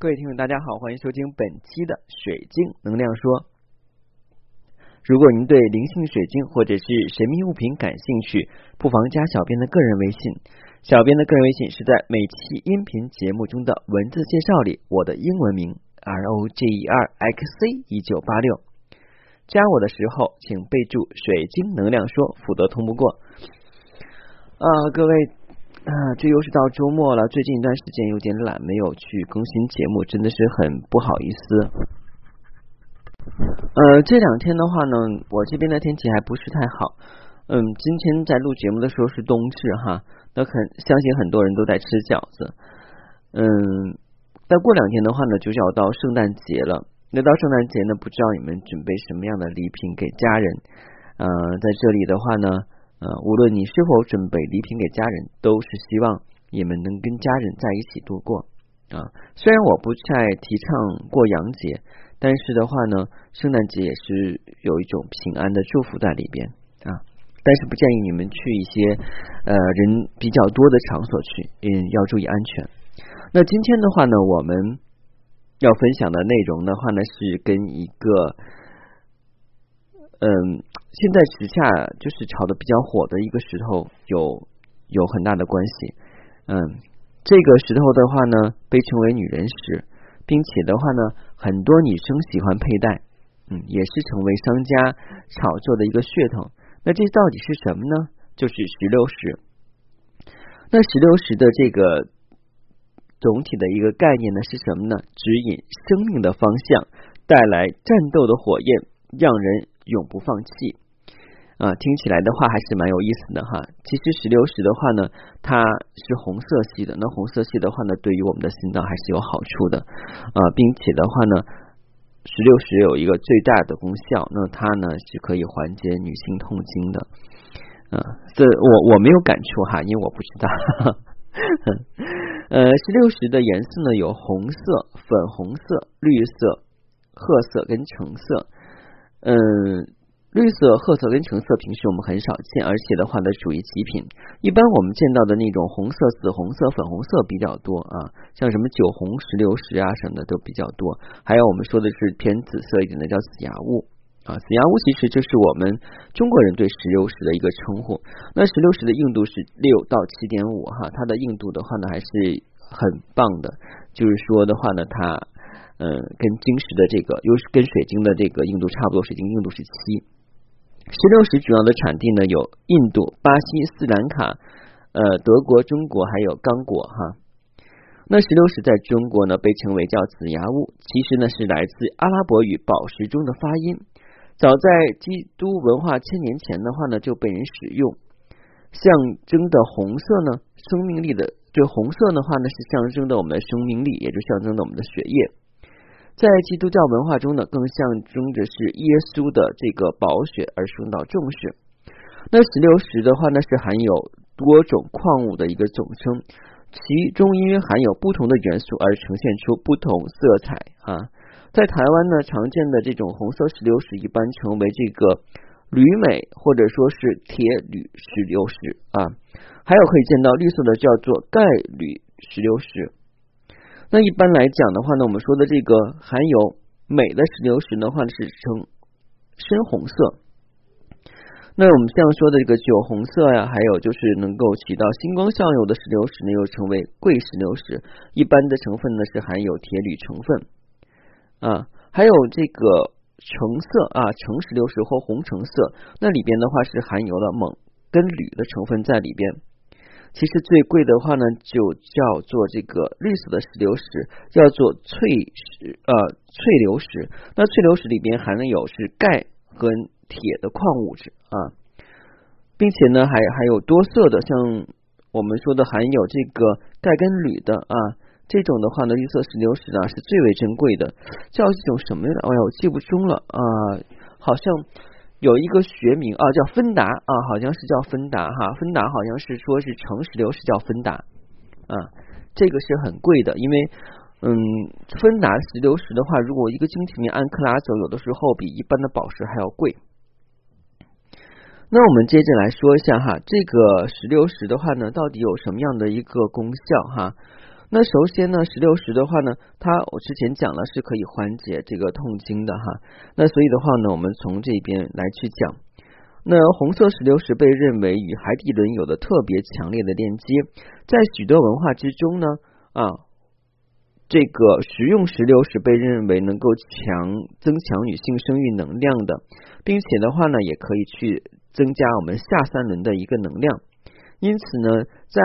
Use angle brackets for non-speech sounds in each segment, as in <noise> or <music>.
各位听众，大家好，欢迎收听本期的水晶能量说。如果您对灵性水晶或者是神秘物品感兴趣，不妨加小编的个人微信。小编的个人微信是在每期音频节目中的文字介绍里，我的英文名 R O G E R X C 一九八六。加我的时候，请备注“水晶能量说”，否则通不过。啊，各位啊，这又是到周末了，最近一段时间有点懒，没有去更新节目，真的是很不好意思。呃，这两天的话呢，我这边的天气还不是太好。嗯，今天在录节目的时候是冬至哈，那很相信很多人都在吃饺子。嗯，再过两天的话呢，就要到圣诞节了。那到圣诞节呢，不知道你们准备什么样的礼品给家人？呃，在这里的话呢，呃，无论你是否准备礼品给家人，都是希望你们能跟家人在一起度过啊。虽然我不太提倡过洋节，但是的话呢，圣诞节也是有一种平安的祝福在里边啊。但是不建议你们去一些呃人比较多的场所去，嗯，要注意安全。那今天的话呢，我们。要分享的内容的话呢，是跟一个嗯，现在时下就是炒的比较火的一个石头有有很大的关系。嗯，这个石头的话呢，被称为女人石，并且的话呢，很多女生喜欢佩戴，嗯，也是成为商家炒作的一个噱头。那这到底是什么呢？就是石榴石。那石榴石的这个。总体的一个概念呢是什么呢？指引生命的方向，带来战斗的火焰，让人永不放弃。啊，听起来的话还是蛮有意思的哈。其实石榴石的话呢，它是红色系的，那红色系的话呢，对于我们的心脏还是有好处的啊，并且的话呢，石榴石有一个最大的功效，那它呢是可以缓解女性痛经的。啊，这我我没有感触哈，因为我不知道。<laughs> 呃，石榴石的颜色呢有红色、粉红色、绿色、褐色跟橙色。嗯，绿色、褐色跟橙色平时我们很少见，而且的话呢属于极品。一般我们见到的那种红色、紫红色、粉红色比较多啊，像什么酒红石榴石啊什么的都比较多。还有我们说的是偏紫色一点的叫紫牙雾。啊，紫牙乌其实就是我们中国人对石榴石的一个称呼。那石榴石的硬度是六到七点五哈，它的硬度的话呢还是很棒的。就是说的话呢，它嗯跟晶石的这个，又是跟水晶的这个硬度差不多，水晶硬度是七。石榴石主要的产地呢有印度、巴西、斯兰卡、呃德国、中国还有刚果哈。那石榴石在中国呢被称为叫紫牙乌，其实呢是来自阿拉伯语宝石中的发音。早在基督文化千年前的话呢，就被人使用，象征的红色呢，生命力的这红色的话呢，是象征的我们的生命力，也就象征的我们的血液。在基督教文化中呢，更象征着是耶稣的这个宝血而受到重视。那石榴石的话呢，是含有多种矿物的一个总称，其中因为含有不同的元素而呈现出不同色彩啊。在台湾呢，常见的这种红色石榴石一般称为这个铝镁，或者说是铁铝石榴石啊。还有可以见到绿色的叫做钙铝石榴石。那一般来讲的话呢，我们说的这个含有镁的石榴石的话是呈深红色。那我们像说的这个酒红色呀，还有就是能够起到星光效用的石榴石呢，又称为贵石榴石。一般的成分呢是含有铁铝成分。啊，还有这个橙色啊，橙石榴石或红橙色，那里边的话是含有了锰跟铝的成分在里边。其实最贵的话呢，就叫做这个绿色的石榴石，叫做翠石呃翠流石。那翠流石里边含有是钙和铁的矿物质啊，并且呢还还有多色的，像我们说的含有这个钙跟铝的啊。这种的话呢，绿色石榴石啊是最为珍贵的，叫一种什么来？哎呀，我记不中了啊，好像有一个学名啊，叫芬达啊，好像是叫芬达哈，芬达好像是说是橙石榴石叫芬达啊，这个是很贵的，因为嗯，芬达石榴石的话，如果一个晶体面按克拉走，有的时候比一般的宝石还要贵。那我们接着来说一下哈，这个石榴石的话呢，到底有什么样的一个功效哈？那首先呢，石榴石的话呢，它我之前讲了是可以缓解这个痛经的哈。那所以的话呢，我们从这边来去讲。那红色石榴石被认为与海底轮有的特别强烈的链接，在许多文化之中呢，啊，这个食用石榴石被认为能够强增强女性生育能量的，并且的话呢，也可以去增加我们下三轮的一个能量。因此呢，在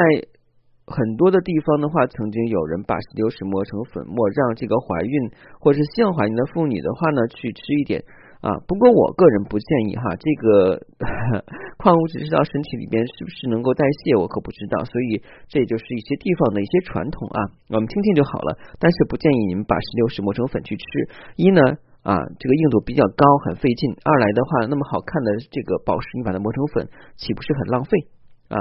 很多的地方的话，曾经有人把石榴石磨成粉末，让这个怀孕或者是希望怀孕的妇女的话呢，去吃一点啊。不过我个人不建议哈，这个 <laughs> 矿物质吃到身体里边是不是能够代谢，我可不知道。所以这就是一些地方的一些传统啊，我们听听就好了。但是不建议你们把石榴石磨成粉去吃。一呢啊，这个硬度比较高，很费劲；二来的话，那么好看的这个宝石，你把它磨成粉，岂不是很浪费啊？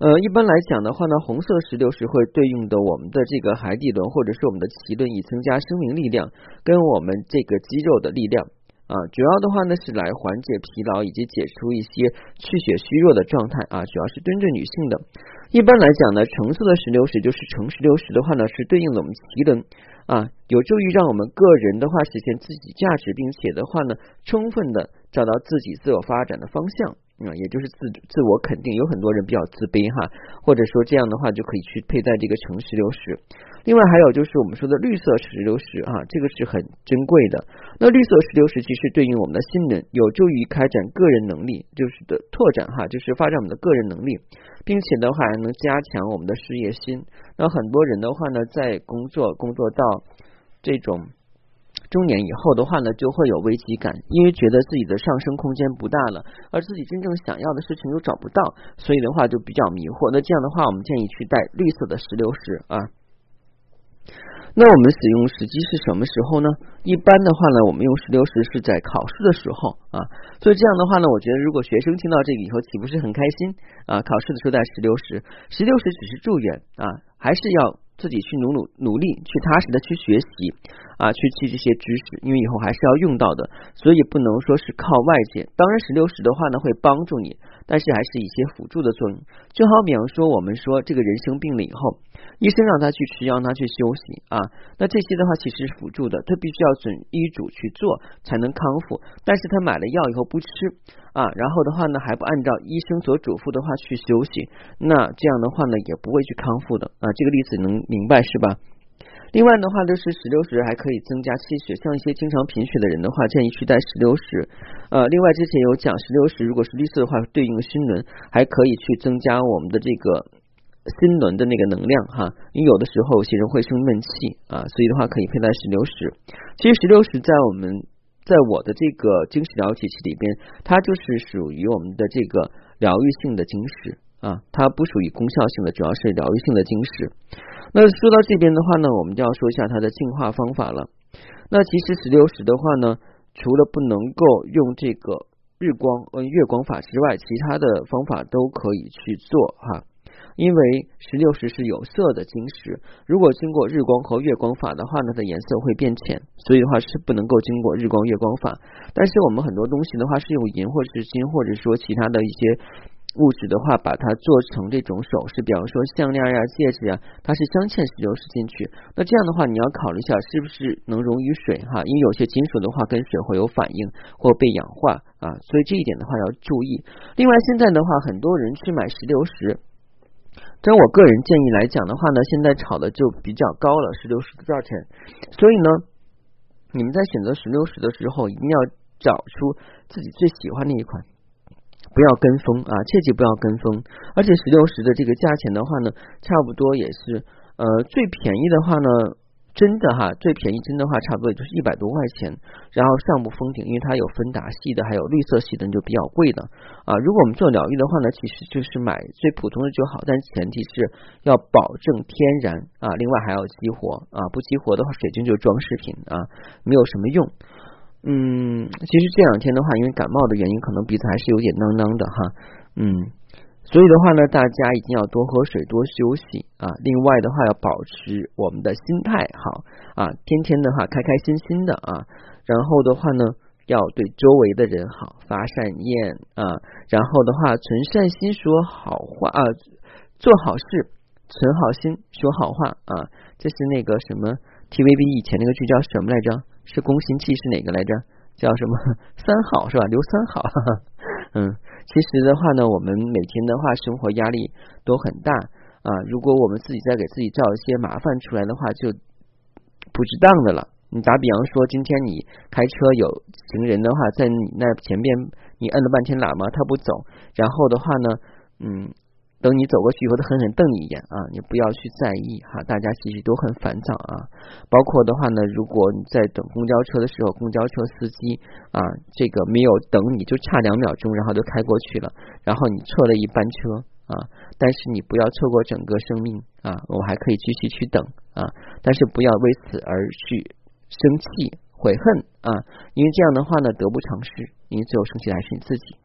呃，一般来讲的话呢，红色石榴石会对应的我们的这个海底轮或者是我们的脐轮，以增加生命力量跟我们这个肌肉的力量啊。主要的话呢是来缓解疲劳以及解除一些气血虚弱的状态啊。主要是针对女性的。一般来讲呢，橙色的石榴石就是橙石榴石的话呢，是对应的我们脐轮啊，有助于让我们个人的话实现自己价值，并且的话呢，充分的找到自己自我发展的方向。啊，也就是自自我肯定，有很多人比较自卑哈，或者说这样的话就可以去佩戴这个橙石榴石。另外还有就是我们说的绿色石榴石啊，这个是很珍贵的。那绿色石榴石其实对应我们的心人，有助于开展个人能力，就是的拓展哈，就是发展我们的个人能力，并且的话还能加强我们的事业心。那很多人的话呢，在工作工作到这种。中年以后的话呢，就会有危机感，因为觉得自己的上升空间不大了，而自己真正想要的事情又找不到，所以的话就比较迷惑。那这样的话，我们建议去带绿色的石榴石啊。那我们使用时机是什么时候呢？一般的话呢，我们用石榴石是在考试的时候啊。所以这样的话呢，我觉得如果学生听到这个以后，岂不是很开心啊？考试的时候带石榴石，石榴石只是助缘啊，还是要。自己去努努努力，去踏实的去学习啊，去记这些知识，因为以后还是要用到的，所以不能说是靠外界。当然，石榴石的话呢，会帮助你。但是还是一些辅助的作用，就好比方说，我们说这个人生病了以后，医生让他去吃药，让他去休息啊，那这些的话其实是辅助的，他必须要准医嘱去做才能康复。但是他买了药以后不吃啊，然后的话呢还不按照医生所嘱咐的话去休息，那这样的话呢也不会去康复的啊。这个例子能明白是吧？另外的话，就是石榴石还可以增加气血，像一些经常贫血的人的话，建议去带石榴石。呃，另外之前有讲，石榴石如果是绿色的话，对应心轮，还可以去增加我们的这个心轮的那个能量哈。因为有的时候其实会生闷气啊，所以的话可以佩戴石榴石。其实石榴石在我们在我的这个经史疗体系里边，它就是属于我们的这个疗愈性的晶石啊，它不属于功效性的，主要是疗愈性的晶石。那说到这边的话呢，我们就要说一下它的净化方法了。那其实石榴石的话呢，除了不能够用这个日光呃月光法之外，其他的方法都可以去做哈。因为石榴石是有色的晶石，如果经过日光和月光法的话呢，它的颜色会变浅，所以的话是不能够经过日光月光法。但是我们很多东西的话是用银或者是金，或者说其他的一些。物质的话，把它做成这种首饰，比方说项链呀、戒指呀，它是镶嵌石榴石进去。那这样的话，你要考虑一下，是不是能溶于水哈？因为有些金属的话跟水会有反应或被氧化啊，所以这一点的话要注意。另外，现在的话，很多人去买石榴石，但我个人建议来讲的话呢，现在炒的就比较高了，石榴石的价钱。所以呢，你们在选择石榴石的时候，一定要找出自己最喜欢的一款。不要跟风啊，切记不要跟风。而且石榴石的这个价钱的话呢，差不多也是呃最便宜的话呢，真的哈，最便宜真的话差不多也就是一百多块钱。然后上不封顶，因为它有芬达系的，还有绿色系的，就比较贵的啊。如果我们做疗愈的话呢，其实就是买最普通的就好，但前提是要保证天然啊，另外还要激活啊，不激活的话，水晶就是装饰品啊，没有什么用。嗯，其实这两天的话，因为感冒的原因，可能鼻子还是有点囔囔的哈。嗯，所以的话呢，大家一定要多喝水，多休息啊。另外的话，要保持我们的心态好啊，天天的话开开心心的啊。然后的话呢，要对周围的人好，发善念啊。然后的话，存善心，说好话啊，做好事，存好心，说好话啊。这是那个什么 TVB 以前那个剧叫什么来着？是宫心计是哪个来着？叫什么三好是吧？刘三好。<laughs> 嗯，其实的话呢，我们每天的话生活压力都很大啊。如果我们自己再给自己造一些麻烦出来的话，就不值当的了。你打比方说，今天你开车有行人的话，在你那前边你摁了半天喇叭，他不走，然后的话呢，嗯。等你走过去以后，他狠狠瞪你一眼啊！你不要去在意哈，大家其实都很烦躁啊。包括的话呢，如果你在等公交车的时候，公交车司机啊，这个没有等你就差两秒钟，然后就开过去了，然后你错了一班车啊。但是你不要错过整个生命啊，我还可以继续去等啊，但是不要为此而去生气悔恨啊，因为这样的话呢，得不偿失，因为最后生气的还是你自己。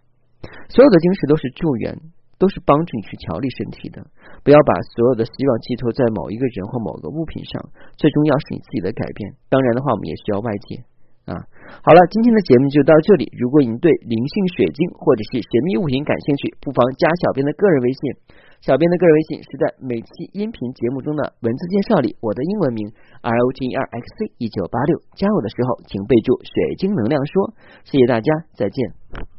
所有的经史都是助缘。都是帮助你去调理身体的，不要把所有的希望寄托在某一个人或某个物品上，最重要是你自己的改变。当然的话，我们也需要外界啊。好了，今天的节目就到这里。如果您对灵性水晶或者是神秘物品感兴趣，不妨加小编的个人微信。小编的个人微信是在每期音频节目中的文字介绍里，我的英文名 R O G E R X C 一九八六。加我的时候，请备注“水晶能量说”。谢谢大家，再见。